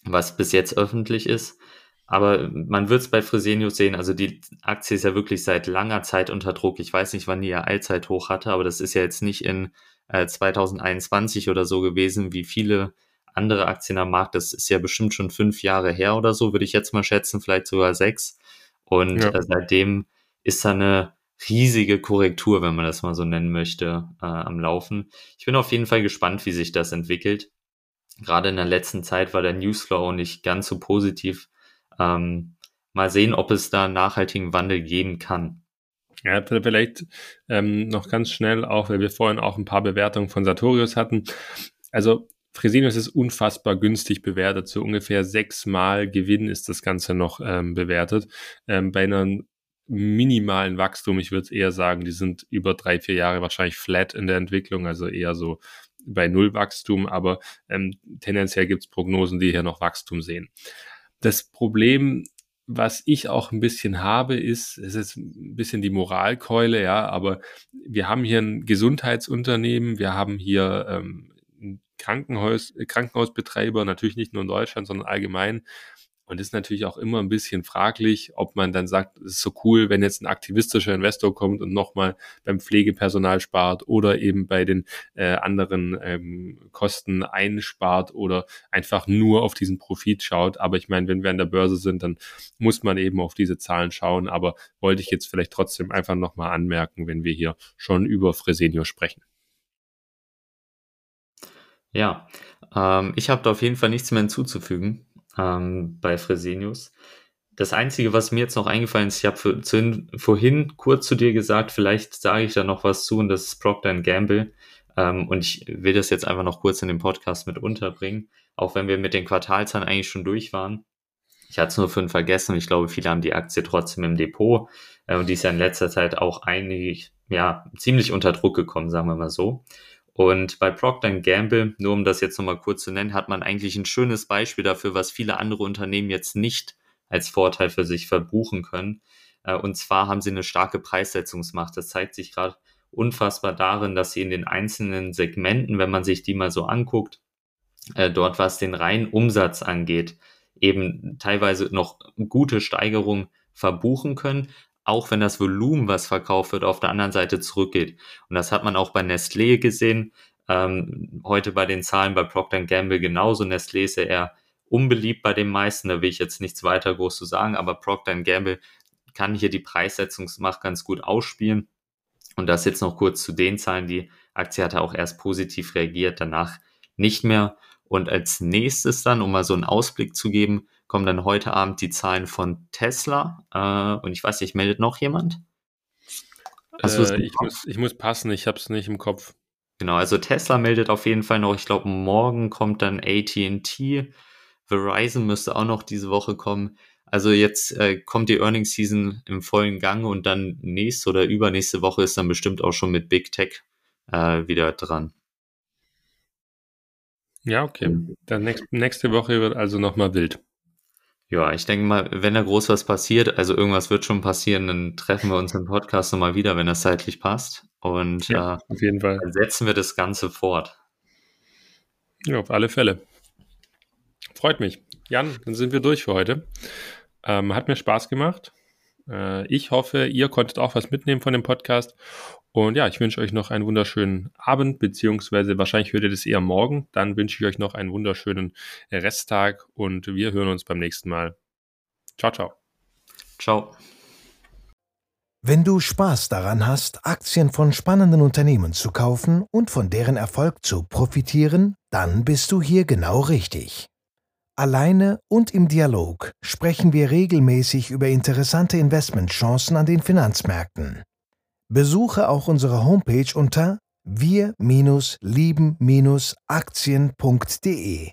was bis jetzt öffentlich ist. Aber man wird es bei Fresenius sehen, also die Aktie ist ja wirklich seit langer Zeit unter Druck. Ich weiß nicht, wann die ja Allzeithoch hatte, aber das ist ja jetzt nicht in äh, 2021 oder so gewesen, wie viele andere Aktien am Markt. Das ist ja bestimmt schon fünf Jahre her oder so, würde ich jetzt mal schätzen, vielleicht sogar sechs. Und ja. äh, seitdem ist da eine riesige Korrektur, wenn man das mal so nennen möchte, äh, am Laufen. Ich bin auf jeden Fall gespannt, wie sich das entwickelt. Gerade in der letzten Zeit war der Newsflow nicht ganz so positiv. Ähm, mal sehen, ob es da einen nachhaltigen Wandel geben kann. Ja, vielleicht ähm, noch ganz schnell, auch weil wir vorhin auch ein paar Bewertungen von Sartorius hatten. Also Fresenius ist unfassbar günstig bewertet. So ungefähr sechsmal Gewinn ist das Ganze noch ähm, bewertet. Ähm, bei einem minimalen Wachstum, ich würde eher sagen, die sind über drei, vier Jahre wahrscheinlich flat in der Entwicklung, also eher so bei Null Wachstum, aber ähm, tendenziell gibt es Prognosen, die hier noch Wachstum sehen. Das Problem was ich auch ein bisschen habe, ist, es ist ein bisschen die Moralkeule, ja, aber wir haben hier ein Gesundheitsunternehmen, wir haben hier ähm, Krankenhaus, Krankenhausbetreiber, natürlich nicht nur in Deutschland, sondern allgemein, und ist natürlich auch immer ein bisschen fraglich, ob man dann sagt, es ist so cool, wenn jetzt ein aktivistischer Investor kommt und nochmal beim Pflegepersonal spart oder eben bei den äh, anderen ähm, Kosten einspart oder einfach nur auf diesen Profit schaut. Aber ich meine, wenn wir an der Börse sind, dann muss man eben auf diese Zahlen schauen. Aber wollte ich jetzt vielleicht trotzdem einfach nochmal anmerken, wenn wir hier schon über Fresenio sprechen. Ja, ähm, ich habe da auf jeden Fall nichts mehr hinzuzufügen ähm, bei Fresenius. Das Einzige, was mir jetzt noch eingefallen ist, ich habe vorhin kurz zu dir gesagt, vielleicht sage ich da noch was zu und das ist Procter Gamble. Ähm, und ich will das jetzt einfach noch kurz in den Podcast mit unterbringen, auch wenn wir mit den Quartalzahlen eigentlich schon durch waren. Ich hatte es nur für vergessen und ich glaube, viele haben die Aktie trotzdem im Depot. Äh, und die ist ja in letzter Zeit auch eigentlich, ja, ziemlich unter Druck gekommen, sagen wir mal so. Und bei Procter Gamble, nur um das jetzt nochmal kurz zu nennen, hat man eigentlich ein schönes Beispiel dafür, was viele andere Unternehmen jetzt nicht als Vorteil für sich verbuchen können. Äh, und zwar haben sie eine starke Preissetzungsmacht. Das zeigt sich gerade unfassbar darin, dass sie in den einzelnen Segmenten, wenn man sich die mal so anguckt, äh, dort was den reinen Umsatz angeht, eben teilweise noch gute Steigerungen verbuchen können, auch wenn das Volumen, was verkauft wird, auf der anderen Seite zurückgeht. Und das hat man auch bei Nestlé gesehen. Ähm, heute bei den Zahlen bei Procter Gamble genauso. Nestlé ist ja eher unbeliebt bei den meisten. Da will ich jetzt nichts weiter groß zu sagen, aber Procter Gamble kann hier die Preissetzungsmacht ganz gut ausspielen. Und das jetzt noch kurz zu den Zahlen. Die Aktie hatte auch erst positiv reagiert, danach nicht mehr. Und als nächstes dann, um mal so einen Ausblick zu geben, kommen dann heute Abend die Zahlen von Tesla. Äh, und ich weiß nicht, meldet noch jemand? Äh, ich, muss, ich muss passen, ich habe es nicht im Kopf. Genau, also Tesla meldet auf jeden Fall noch. Ich glaube, morgen kommt dann ATT. Verizon müsste auch noch diese Woche kommen. Also jetzt äh, kommt die Earnings Season im vollen Gang und dann nächste oder übernächste Woche ist dann bestimmt auch schon mit Big Tech äh, wieder dran. Ja, okay. Mhm. Dann nächst, nächste Woche wird also nochmal wild. Ja, ich denke mal, wenn da groß was passiert, also irgendwas wird schon passieren, dann treffen wir uns im Podcast nochmal wieder, wenn das zeitlich passt. Und ja, äh, auf jeden Fall. dann setzen wir das Ganze fort. Ja, auf alle Fälle. Freut mich. Jan, dann sind wir durch für heute. Ähm, hat mir Spaß gemacht. Äh, ich hoffe, ihr konntet auch was mitnehmen von dem Podcast. Und ja, ich wünsche euch noch einen wunderschönen Abend, beziehungsweise wahrscheinlich hört ihr das eher morgen. Dann wünsche ich euch noch einen wunderschönen Resttag und wir hören uns beim nächsten Mal. Ciao, ciao. Ciao. Wenn du Spaß daran hast, Aktien von spannenden Unternehmen zu kaufen und von deren Erfolg zu profitieren, dann bist du hier genau richtig. Alleine und im Dialog sprechen wir regelmäßig über interessante Investmentchancen an den Finanzmärkten. Besuche auch unsere Homepage unter wir-lieben-aktien.de.